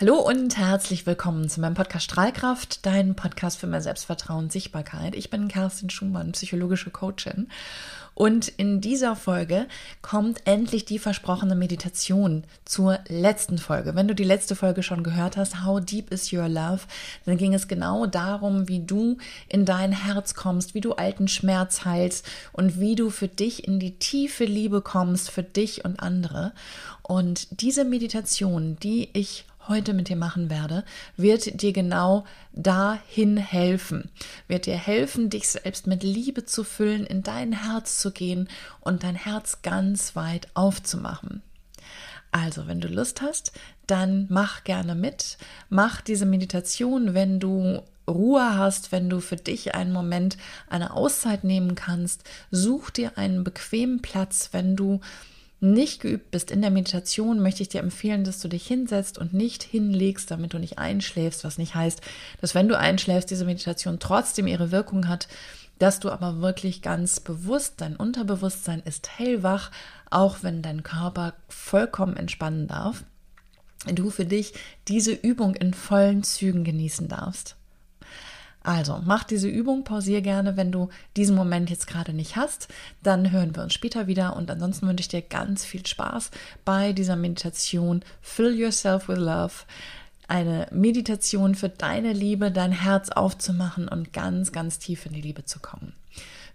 Hallo und herzlich willkommen zu meinem Podcast Strahlkraft, dein Podcast für mehr Selbstvertrauen und Sichtbarkeit. Ich bin Kerstin Schumann, psychologische Coachin. Und in dieser Folge kommt endlich die versprochene Meditation zur letzten Folge. Wenn du die letzte Folge schon gehört hast, How Deep is Your Love, dann ging es genau darum, wie du in dein Herz kommst, wie du alten Schmerz heilst und wie du für dich in die tiefe Liebe kommst, für dich und andere. Und diese Meditation, die ich heute mit dir machen werde, wird dir genau dahin helfen, wird dir helfen, dich selbst mit Liebe zu füllen, in dein Herz zu gehen und dein Herz ganz weit aufzumachen. Also, wenn du Lust hast, dann mach gerne mit, mach diese Meditation, wenn du Ruhe hast, wenn du für dich einen Moment eine Auszeit nehmen kannst, such dir einen bequemen Platz, wenn du nicht geübt bist in der Meditation, möchte ich dir empfehlen, dass du dich hinsetzt und nicht hinlegst, damit du nicht einschläfst, was nicht heißt, dass wenn du einschläfst, diese Meditation trotzdem ihre Wirkung hat, dass du aber wirklich ganz bewusst, dein Unterbewusstsein ist hellwach, auch wenn dein Körper vollkommen entspannen darf, du für dich diese Übung in vollen Zügen genießen darfst. Also, mach diese Übung, pausier gerne, wenn du diesen Moment jetzt gerade nicht hast. Dann hören wir uns später wieder und ansonsten wünsche ich dir ganz viel Spaß bei dieser Meditation. Fill yourself with love. Eine Meditation für deine Liebe, dein Herz aufzumachen und ganz, ganz tief in die Liebe zu kommen.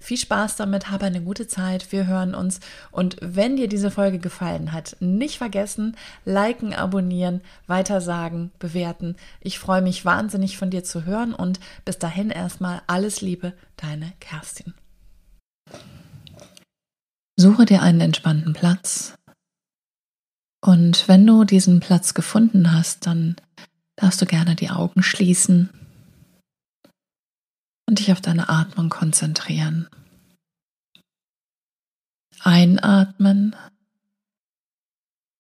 Viel Spaß damit, habe eine gute Zeit. Wir hören uns. Und wenn dir diese Folge gefallen hat, nicht vergessen, liken, abonnieren, weitersagen, bewerten. Ich freue mich wahnsinnig von dir zu hören und bis dahin erstmal alles Liebe, deine Kerstin. Suche dir einen entspannten Platz. Und wenn du diesen Platz gefunden hast, dann darfst du gerne die Augen schließen und dich auf deine Atmung konzentrieren. Einatmen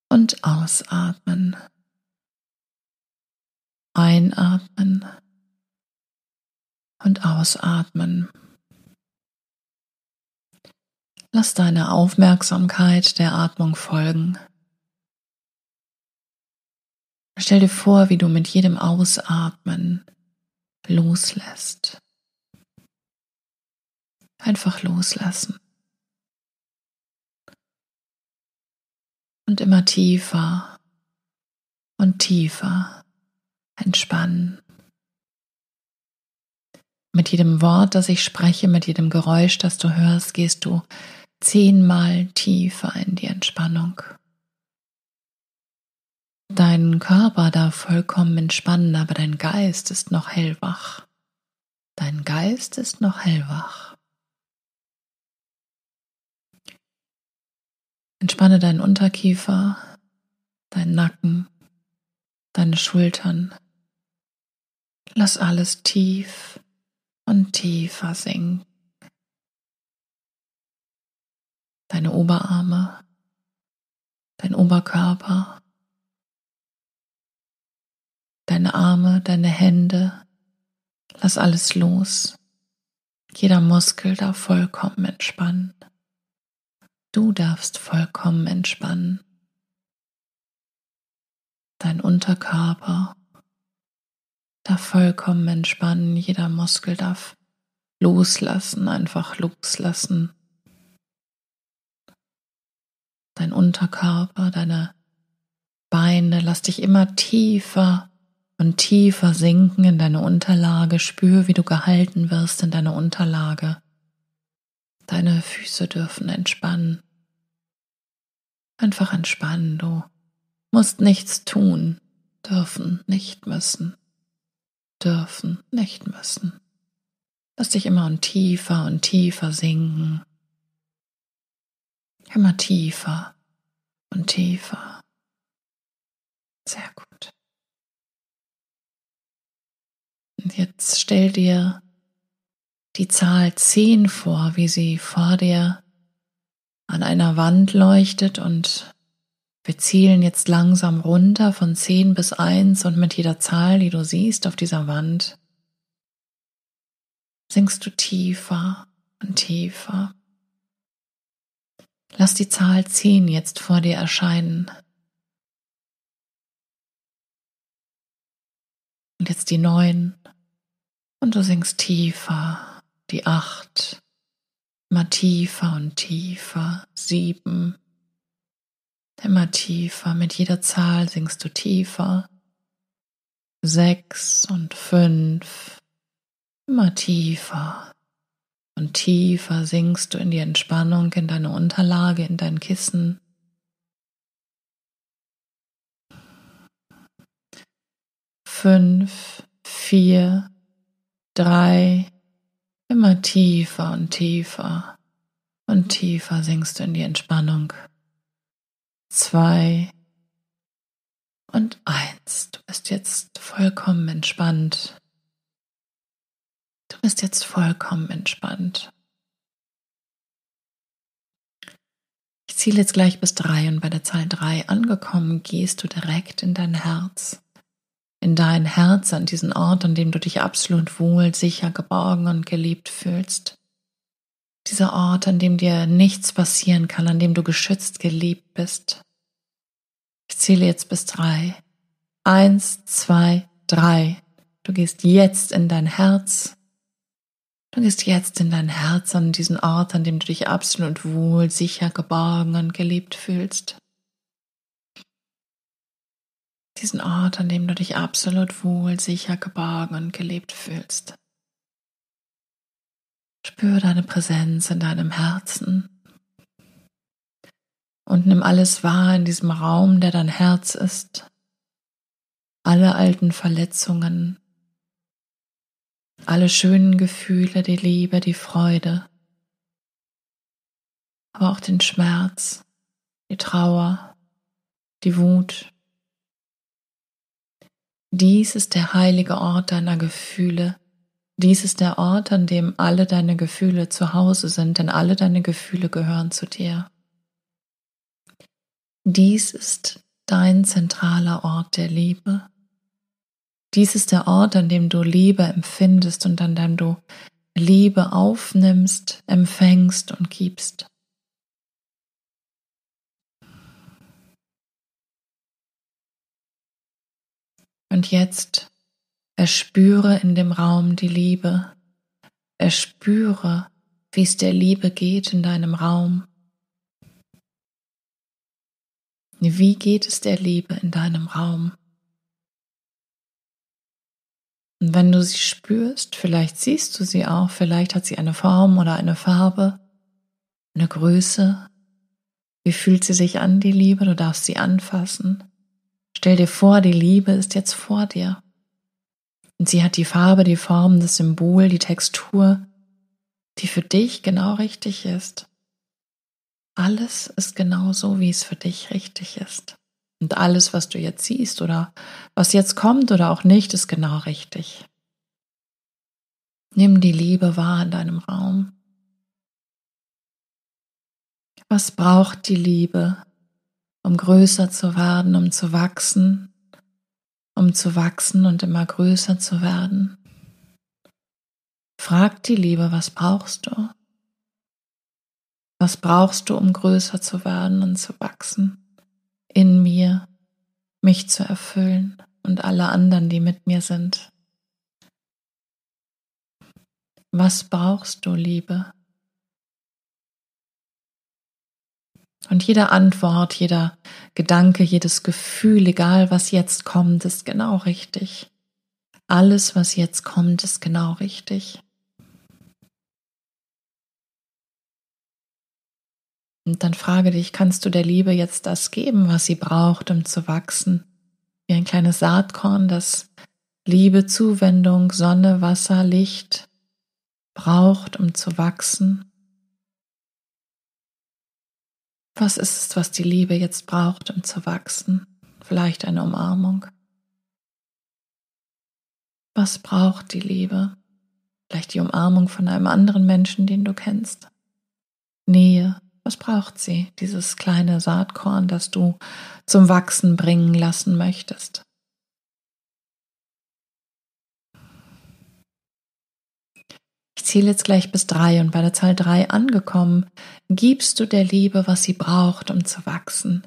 und ausatmen. Einatmen und ausatmen. Lass deine Aufmerksamkeit der Atmung folgen. Stell dir vor, wie du mit jedem Ausatmen loslässt. Einfach loslassen. Und immer tiefer und tiefer entspannen. Mit jedem Wort, das ich spreche, mit jedem Geräusch, das du hörst, gehst du zehnmal tiefer in die Entspannung. Dein Körper darf vollkommen entspannen, aber dein Geist ist noch hellwach. Dein Geist ist noch hellwach. Entspanne deinen Unterkiefer, deinen Nacken, deine Schultern. Lass alles tief und tiefer sinken. Deine Oberarme, dein Oberkörper, deine Arme, deine Hände. Lass alles los. Jeder Muskel darf vollkommen entspannen. Du darfst vollkommen entspannen. Dein Unterkörper darf vollkommen entspannen. Jeder Muskel darf loslassen, einfach loslassen. Dein Unterkörper, deine Beine, lass dich immer tiefer und tiefer sinken in deine Unterlage. Spür, wie du gehalten wirst in deiner Unterlage. Deine Füße dürfen entspannen. Einfach entspannen, du musst nichts tun, dürfen, nicht müssen, dürfen, nicht müssen. Lass dich immer und tiefer und tiefer sinken. Immer tiefer und tiefer. Sehr gut. Und jetzt stell dir die Zahl 10 vor, wie sie vor dir an einer Wand leuchtet und wir zielen jetzt langsam runter von 10 bis 1 und mit jeder Zahl, die du siehst auf dieser Wand, sinkst du tiefer und tiefer. Lass die Zahl 10 jetzt vor dir erscheinen. jetzt die neun und du sinkst tiefer, die acht, immer tiefer und tiefer, sieben, immer tiefer, mit jeder Zahl sinkst du tiefer, sechs und fünf, immer tiefer. Und tiefer sinkst du in die Entspannung, in deine Unterlage, in dein Kissen. Fünf, vier, drei, immer tiefer und tiefer und tiefer sinkst du in die Entspannung. Zwei und eins. Du bist jetzt vollkommen entspannt. Du bist jetzt vollkommen entspannt. Ich zähle jetzt gleich bis drei und bei der Zahl drei angekommen gehst du direkt in dein Herz in dein Herz, an diesen Ort, an dem du dich absolut wohl, sicher, geborgen und geliebt fühlst. Dieser Ort, an dem dir nichts passieren kann, an dem du geschützt, geliebt bist. Ich zähle jetzt bis drei. Eins, zwei, drei. Du gehst jetzt in dein Herz. Du gehst jetzt in dein Herz an diesen Ort, an dem du dich absolut wohl, sicher, geborgen und geliebt fühlst diesen Ort, an dem du dich absolut wohl, sicher, geborgen und gelebt fühlst. Spür deine Präsenz in deinem Herzen und nimm alles wahr in diesem Raum, der dein Herz ist. Alle alten Verletzungen, alle schönen Gefühle, die Liebe, die Freude, aber auch den Schmerz, die Trauer, die Wut, dies ist der heilige Ort deiner Gefühle. Dies ist der Ort, an dem alle deine Gefühle zu Hause sind, denn alle deine Gefühle gehören zu dir. Dies ist dein zentraler Ort der Liebe. Dies ist der Ort, an dem du Liebe empfindest und an dem du Liebe aufnimmst, empfängst und gibst. Und jetzt erspüre in dem Raum die Liebe. Erspüre, wie es der Liebe geht in deinem Raum. Wie geht es der Liebe in deinem Raum? Und wenn du sie spürst, vielleicht siehst du sie auch, vielleicht hat sie eine Form oder eine Farbe, eine Größe. Wie fühlt sie sich an, die Liebe? Du darfst sie anfassen. Stell dir vor, die Liebe ist jetzt vor dir. Und sie hat die Farbe, die Form, das Symbol, die Textur, die für dich genau richtig ist. Alles ist genau so, wie es für dich richtig ist. Und alles, was du jetzt siehst oder was jetzt kommt oder auch nicht, ist genau richtig. Nimm die Liebe wahr in deinem Raum. Was braucht die Liebe um größer zu werden, um zu wachsen, um zu wachsen und immer größer zu werden. Frag die Liebe, was brauchst du? Was brauchst du, um größer zu werden und zu wachsen? In mir, mich zu erfüllen und alle anderen, die mit mir sind. Was brauchst du, Liebe? Und jede Antwort, jeder Gedanke, jedes Gefühl, egal was jetzt kommt, ist genau richtig. Alles, was jetzt kommt, ist genau richtig. Und dann frage dich, kannst du der Liebe jetzt das geben, was sie braucht, um zu wachsen? Wie ein kleines Saatkorn, das Liebe, Zuwendung, Sonne, Wasser, Licht braucht, um zu wachsen was ist es, was die Liebe jetzt braucht, um zu wachsen? Vielleicht eine Umarmung. Was braucht die Liebe? Vielleicht die Umarmung von einem anderen Menschen, den du kennst. Nähe. Was braucht sie? Dieses kleine Saatkorn, das du zum Wachsen bringen lassen möchtest. Ich zähle jetzt gleich bis drei und bei der Zahl drei angekommen, gibst du der Liebe, was sie braucht, um zu wachsen.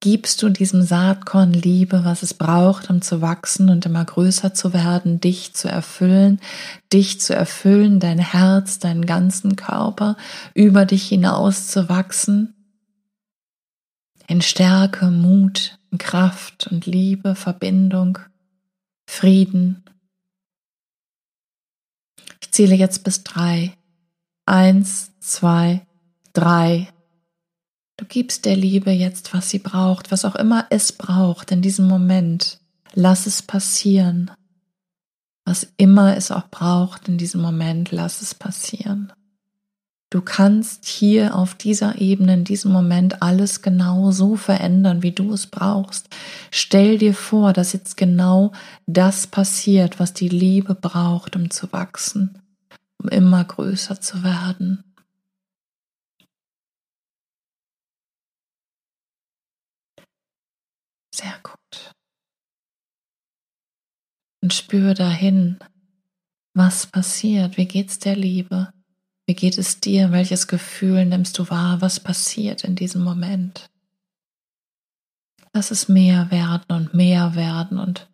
gibst du diesem Saatkorn Liebe, was es braucht, um zu wachsen und immer größer zu werden, dich zu erfüllen, dich zu erfüllen, dein Herz, deinen ganzen Körper über dich hinaus zu wachsen, in Stärke, Mut, Kraft und Liebe, Verbindung, Frieden. Zähle jetzt bis drei. Eins, zwei, drei. Du gibst der Liebe jetzt, was sie braucht, was auch immer es braucht in diesem Moment. Lass es passieren. Was immer es auch braucht in diesem Moment, lass es passieren. Du kannst hier auf dieser Ebene, in diesem Moment alles genau so verändern, wie du es brauchst. Stell dir vor, dass jetzt genau das passiert, was die Liebe braucht, um zu wachsen, um immer größer zu werden. Sehr gut. Und spür dahin, was passiert, wie geht's der Liebe, wie geht es dir, welches Gefühl nimmst du wahr, was passiert in diesem Moment. Lass es mehr werden und mehr werden und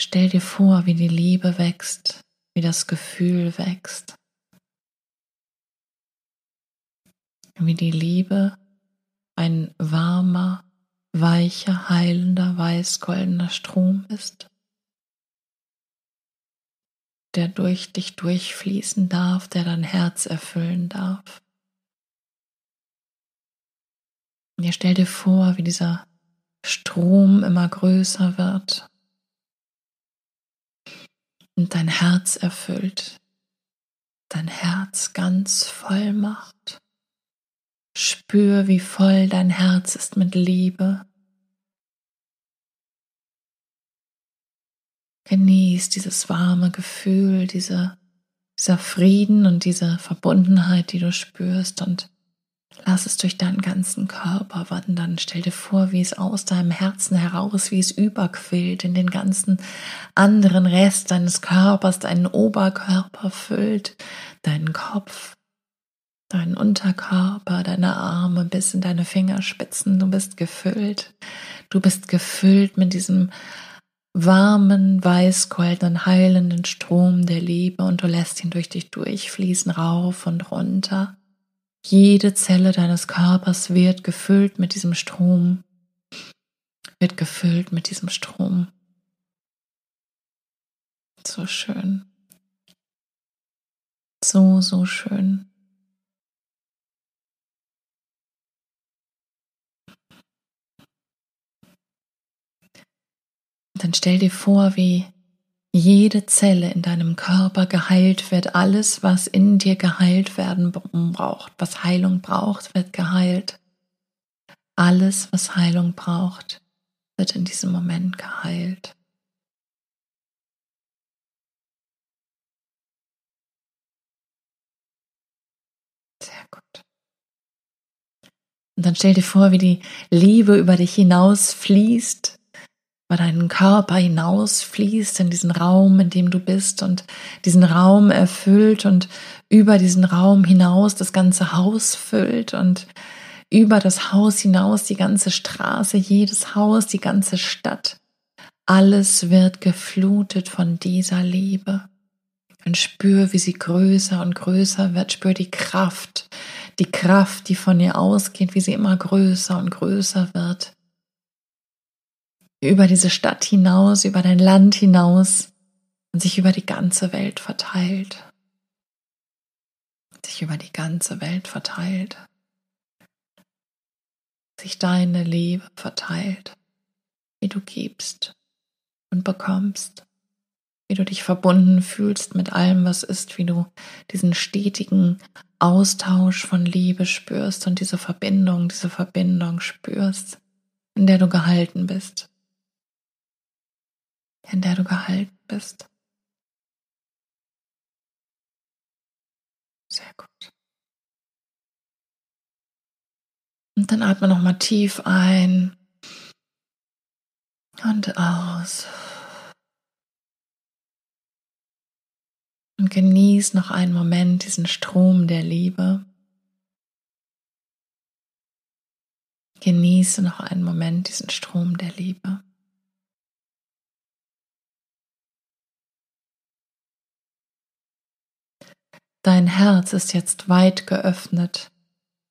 stell dir vor, wie die Liebe wächst, wie das Gefühl wächst, wie die Liebe ein warmer, weicher, heilender, weiß-goldener Strom ist, der durch dich durchfließen darf, der dein Herz erfüllen darf. Und ihr stell dir vor, wie dieser Strom immer größer wird und dein Herz erfüllt, dein Herz ganz voll macht. Spür, wie voll dein Herz ist mit Liebe. Genieß dieses warme Gefühl, diese, dieser Frieden und diese Verbundenheit, die du spürst und lass es durch deinen ganzen Körper wandern. Stell dir vor, wie es aus deinem Herzen heraus, wie es überquillt in den ganzen anderen Rest deines Körpers, deinen Oberkörper füllt, deinen Kopf, deinen Unterkörper, deine Arme bis in deine Fingerspitzen. Du bist gefüllt. Du bist gefüllt mit diesem warmen, weiß-goldenen, heilenden Strom der Liebe und du lässt ihn durch dich durchfließen, rauf und runter. Jede Zelle deines Körpers wird gefüllt mit diesem Strom, wird gefüllt mit diesem Strom. So schön. So, so schön. dann stell dir vor, wie jede Zelle in deinem Körper geheilt wird. Alles, was in dir geheilt werden braucht, was Heilung braucht, wird geheilt. Alles, was Heilung braucht, wird in diesem Moment geheilt. Sehr gut. Und dann stell dir vor, wie die Liebe über dich hinaus fließt über deinen Körper hinaus fließt in diesen Raum, in dem du bist und diesen Raum erfüllt und über diesen Raum hinaus das ganze Haus füllt und über das Haus hinaus die ganze Straße, jedes Haus, die ganze Stadt. Alles wird geflutet von dieser Liebe. Und spür, wie sie größer und größer wird. Spür die Kraft, die Kraft, die von ihr ausgeht, wie sie immer größer und größer wird über diese Stadt hinaus, über dein Land hinaus und sich über die ganze Welt verteilt. Sich über die ganze Welt verteilt. Sich deine Liebe verteilt, wie du gibst und bekommst, wie du dich verbunden fühlst mit allem, was ist, wie du diesen stetigen Austausch von Liebe spürst und diese Verbindung, diese Verbindung spürst, in der du gehalten bist in der du gehalten bist. Sehr gut. Und dann atme nochmal tief ein und aus. Und genieß noch einen Moment diesen Strom der Liebe. Genieße noch einen Moment diesen Strom der Liebe. Dein Herz ist jetzt weit geöffnet.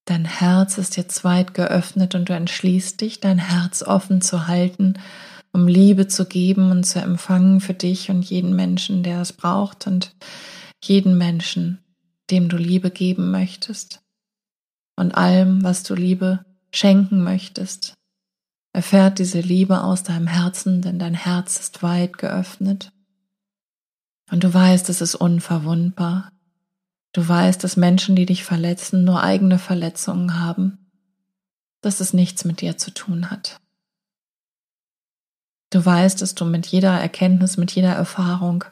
Dein Herz ist jetzt weit geöffnet und du entschließt dich, dein Herz offen zu halten, um Liebe zu geben und zu empfangen für dich und jeden Menschen, der es braucht und jeden Menschen, dem du Liebe geben möchtest und allem, was du Liebe schenken möchtest. Erfährt diese Liebe aus deinem Herzen, denn dein Herz ist weit geöffnet. Und du weißt, es ist unverwundbar. Du weißt, dass Menschen, die dich verletzen, nur eigene Verletzungen haben, dass es nichts mit dir zu tun hat. Du weißt, dass du mit jeder Erkenntnis, mit jeder Erfahrung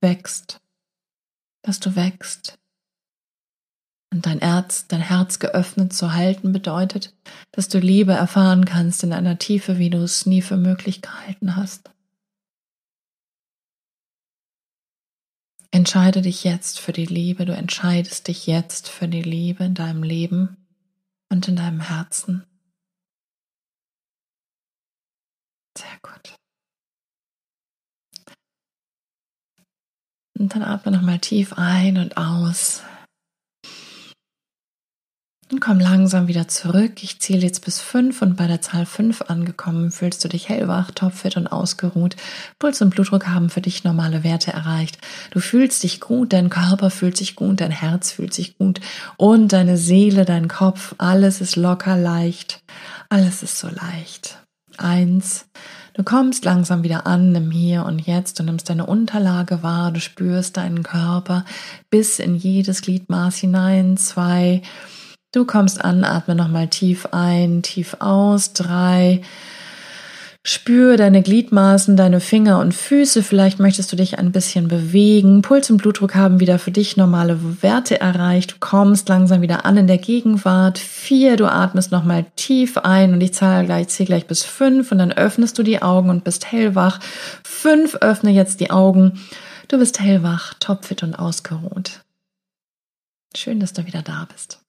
wächst, dass du wächst, und dein Herz, dein Herz geöffnet zu halten bedeutet, dass du Liebe erfahren kannst in einer Tiefe, wie du es nie für möglich gehalten hast. Entscheide dich jetzt für die Liebe, du entscheidest dich jetzt für die Liebe in deinem Leben und in deinem Herzen. Sehr gut. Und dann atme nochmal tief ein und aus. Komm langsam wieder zurück. Ich zähle jetzt bis fünf und bei der Zahl fünf angekommen fühlst du dich hellwach, topfit und ausgeruht. Puls und Blutdruck haben für dich normale Werte erreicht. Du fühlst dich gut, dein Körper fühlt sich gut, dein Herz fühlt sich gut und deine Seele, dein Kopf, alles ist locker leicht. Alles ist so leicht. Eins. Du kommst langsam wieder an im Hier und Jetzt, du nimmst deine Unterlage wahr, du spürst deinen Körper bis in jedes Gliedmaß hinein. Zwei. Du kommst an, atme nochmal tief ein, tief aus. Drei. Spür deine Gliedmaßen, deine Finger und Füße. Vielleicht möchtest du dich ein bisschen bewegen. Puls und Blutdruck haben wieder für dich normale Werte erreicht. Du kommst langsam wieder an in der Gegenwart. Vier, du atmest nochmal tief ein und ich zahle gleich, zähle gleich bis fünf und dann öffnest du die Augen und bist hellwach. Fünf, öffne jetzt die Augen. Du bist hellwach, topfit und ausgeruht. Schön, dass du wieder da bist.